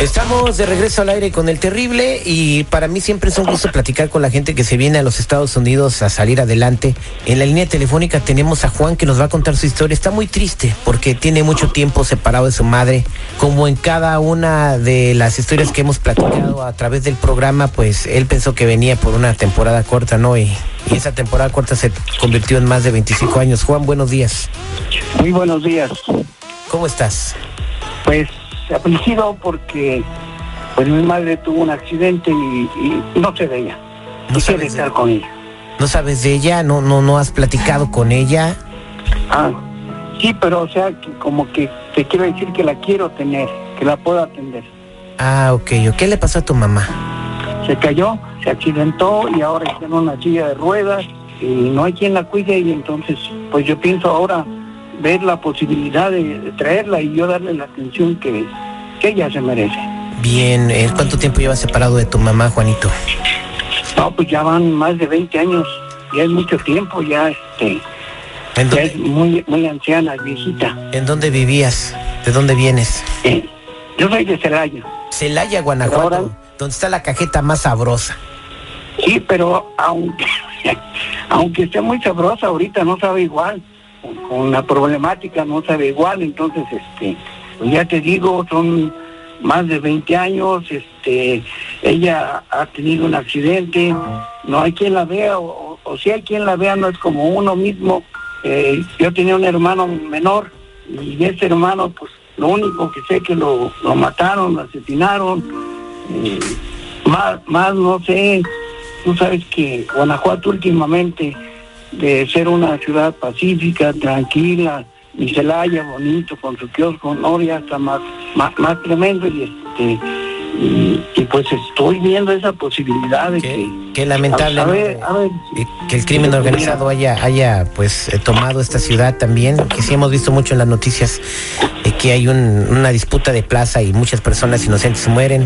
Estamos de regreso al aire con el terrible y para mí siempre es un gusto platicar con la gente que se viene a los Estados Unidos a salir adelante. En la línea telefónica tenemos a Juan que nos va a contar su historia. Está muy triste porque tiene mucho tiempo separado de su madre. Como en cada una de las historias que hemos platicado a través del programa, pues él pensó que venía por una temporada corta, ¿no? Y, y esa temporada corta se convirtió en más de 25 años. Juan, buenos días. Muy buenos días. ¿Cómo estás? Pues afligido porque pues mi madre tuvo un accidente y, y no sé de ella. No de- estar con ella. ¿No sabes de ella? ¿No, no, no has platicado con ella? Ah, sí, pero o sea, que como que te quiero decir que la quiero tener, que la puedo atender. Ah, ok. ¿Qué le pasó a tu mamá? Se cayó, se accidentó y ahora está en una silla de ruedas y no hay quien la cuide y entonces pues yo pienso ahora ver la posibilidad de, de traerla y yo darle la atención que, que ella se merece. Bien, eh, ¿cuánto tiempo llevas separado de tu mamá, Juanito? No, pues ya van más de 20 años, ya es mucho tiempo, ya este, ¿En ya es muy, muy anciana, viejita. en dónde vivías? ¿De dónde vienes? Eh, yo soy de Celaya, Celaya, Guanajuato, Ahora- donde está la cajeta más sabrosa. sí, pero aunque, aunque esté muy sabrosa ahorita no sabe igual, con, la problemática no sabe igual, entonces este, pues ya te digo, son más de 20 años, este, ella ha tenido un accidente, no hay quien la vea, o, o si hay quien la vea no es como uno mismo. Eh, yo tenía un hermano menor y ese hermano, pues lo único que sé que lo, lo mataron, lo asesinaron, eh, más, más no sé, tú sabes que Guanajuato últimamente, de ser una ciudad pacífica, tranquila, y Celaya bonito, con su kiosco, no, ya está más, más, más tremendo y este y, y pues estoy viendo esa posibilidad de que qué lamentable a ¿no? ver, a ver, Eh, que el crimen organizado haya, haya pues eh, tomado esta ciudad también, que sí hemos visto mucho en las noticias eh, que hay un- una disputa de plaza y muchas personas inocentes mueren,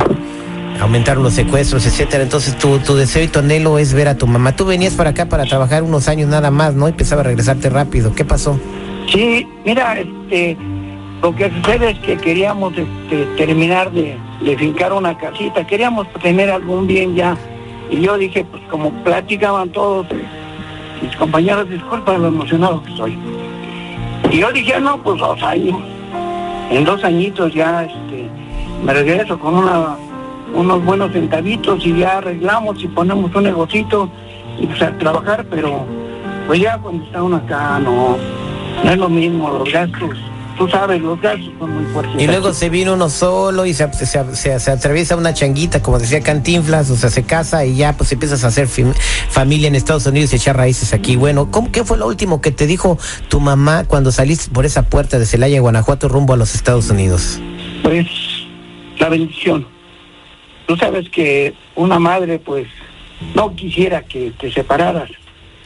aumentaron los secuestros, etcétera. Entonces tu, tu deseo y tu anhelo es ver a tu mamá. Tú venías para acá para trabajar unos años nada más, ¿no? Y pensaba regresarte rápido. ¿Qué pasó? Sí, mira, este, lo que sucede es que queríamos este, terminar de, fincar una casita, queríamos tener algún bien ya. Y yo dije, pues como platicaban todos mis compañeros, disculpa lo emocionado que estoy. Y yo dije, no, pues dos años. En dos añitos ya este, me regreso con una, unos buenos centavitos y ya arreglamos y ponemos un negocito y pues a trabajar, pero pues ya cuando está uno acá no, no es lo mismo, los gastos, tú sabes, los gastos son muy fuertes. Y luego se vino uno solo y se, se, se- se atraviesa una changuita, como decía Cantinflas, o sea, se casa y ya pues empiezas a hacer fam- familia en Estados Unidos y echar raíces aquí. Bueno, ¿cómo, ¿qué fue lo último que te dijo tu mamá cuando saliste por esa puerta de Celaya, Guanajuato, rumbo a los Estados Unidos? Pues la bendición. Tú sabes que una madre pues no quisiera que te separaras.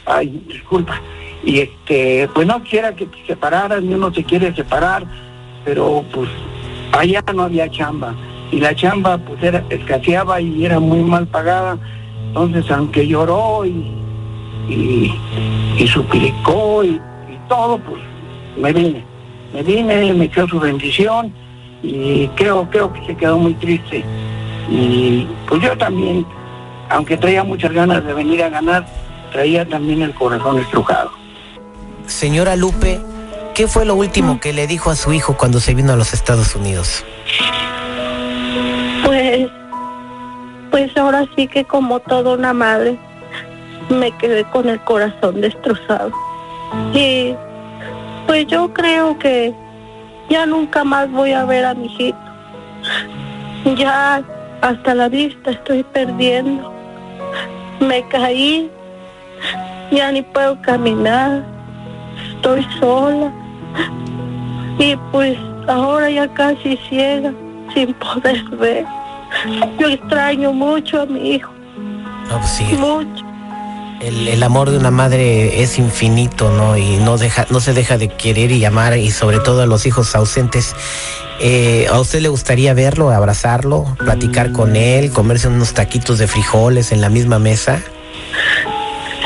Ay, disculpa. Y este, pues no quisiera que te separaras, ni uno se quiere separar, pero pues allá no había chamba. Y la chamba pues era, escaseaba y era muy mal pagada. Entonces aunque lloró y, y, suplicó y, y todo, pues me vine. Me vine, me echó su bendición y creo, creo que se quedó muy triste. Y pues yo también, aunque traía muchas ganas de venir a ganar, traía también el corazón estrujado. Señora Lupe, ¿qué fue lo último que le dijo a su hijo cuando se vino a los Estados Unidos? Pues, pues ahora sí que como toda una madre, me quedé con el corazón destrozado. Y pues yo creo que ya nunca más voy a ver a mi hijito. Ya hasta la vista estoy perdiendo. Me caí, ya ni puedo caminar, estoy sola. Y pues ahora ya casi ciega, sin poder ver. Yo extraño mucho a mi hijo, pues sí, mucho. el, el amor de una madre es infinito, ¿no? Y no deja, no se deja de querer y amar, y sobre todo a los hijos ausentes. Eh, ¿A usted le gustaría verlo, abrazarlo, platicar con él, comerse unos taquitos de frijoles en la misma mesa?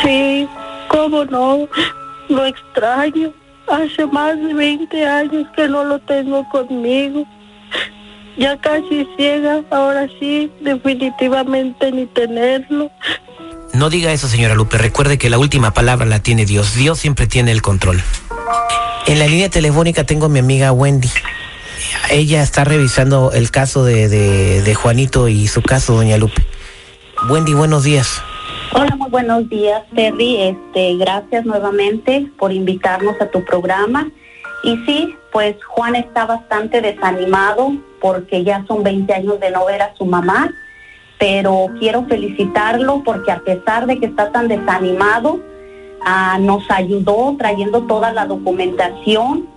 Sí, cómo no, lo extraño. Hace más de 20 años que no lo tengo conmigo. Ya casi ciega, ahora sí, definitivamente ni tenerlo. No diga eso, señora Lupe. Recuerde que la última palabra la tiene Dios. Dios siempre tiene el control. En la línea telefónica tengo a mi amiga Wendy. Ella está revisando el caso de, de, Juanito y su caso, doña Lupe. Wendy, buenos días. Hola, muy buenos días, Terry. Este, gracias nuevamente por invitarnos a tu programa. Y sí, pues Juan está bastante desanimado porque ya son 20 años de no ver a su mamá, pero quiero felicitarlo porque a pesar de que está tan desanimado, ah, nos ayudó trayendo toda la documentación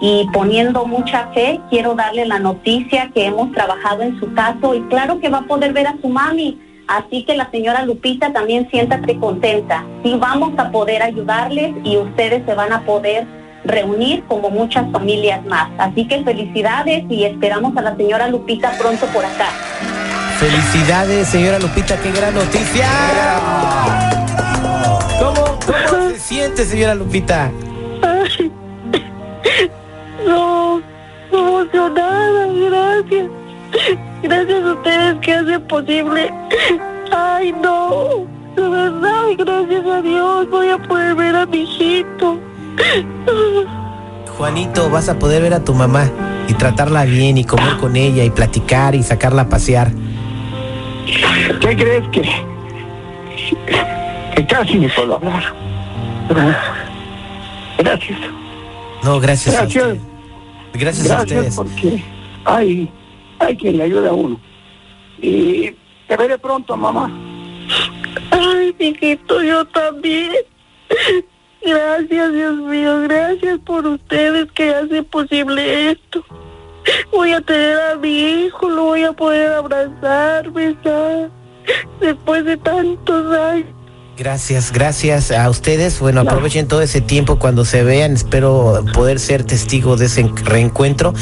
y poniendo mucha fe. Quiero darle la noticia que hemos trabajado en su caso y claro que va a poder ver a su mami. Así que la señora Lupita también siéntate contenta. Sí vamos a poder ayudarles y ustedes se van a poder reunir como muchas familias más. Así que felicidades y esperamos a la señora Lupita pronto por acá. Felicidades, señora Lupita, qué gran noticia. ¿Cómo, cómo se siente, señora Lupita? Emocionada, gracias. Gracias a ustedes que hacen posible. Ay, no, de verdad, gracias a Dios voy a poder ver a mi hijito. Juanito, vas a poder ver a tu mamá y tratarla bien y comer con ella y platicar y sacarla a pasear. ¿Qué crees que, que casi ni puedo hablar? Gracias. No, gracias. Gracias. A usted. Gracias, a ustedes. porque hay, hay quien le ayuda a uno. Y te veré pronto, mamá. Ay, mijito, yo también. Gracias, Dios mío, gracias por ustedes que hacen posible esto. Voy a tener a mi hijo, lo voy a poder abrazar, besar, después de tantos años. Gracias, gracias a ustedes. Bueno, aprovechen todo ese tiempo cuando se vean. Espero poder ser testigo de ese reencuentro.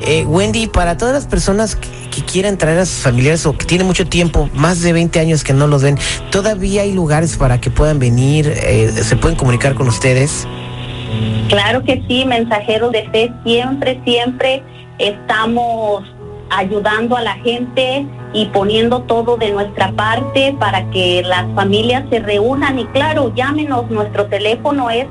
Eh, Wendy, para todas las personas que, que quieran traer a sus familiares o que tienen mucho tiempo, más de 20 años que no los ven, ¿todavía hay lugares para que puedan venir? Eh, ¿Se pueden comunicar con ustedes? Claro que sí, mensajeros de fe, siempre, siempre estamos ayudando a la gente y poniendo todo de nuestra parte para que las familias se reúnan y claro, llámenos, nuestro teléfono es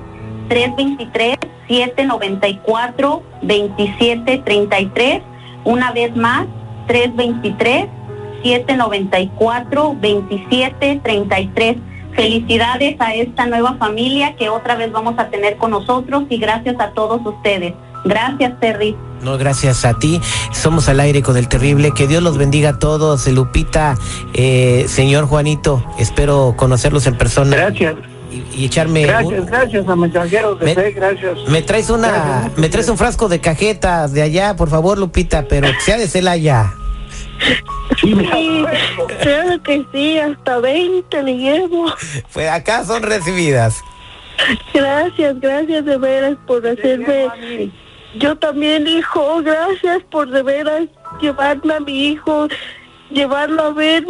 323-794-2733, una vez más, 323-794-2733. Felicidades a esta nueva familia que otra vez vamos a tener con nosotros y gracias a todos ustedes. Gracias, Terry. No, gracias a ti. Somos al aire con el terrible. Que Dios los bendiga a todos. Lupita, eh, señor Juanito, espero conocerlos en persona. Gracias. Y, y echarme. Gracias, un- gracias a mensajeros de Me- fe, gracias. me traes una, Gracias. me traes un frasco de cajetas de allá, por favor, Lupita, pero que sea de Celaya. Sí, claro que sí, hasta 20 le llevo. Pues acá son recibidas. Gracias, gracias de veras por hacerme. Yo también, hijo, gracias por de veras llevarme a mi hijo, llevarlo a ver.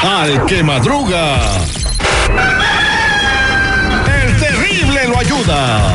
Al que madruga. El terrible lo ayuda.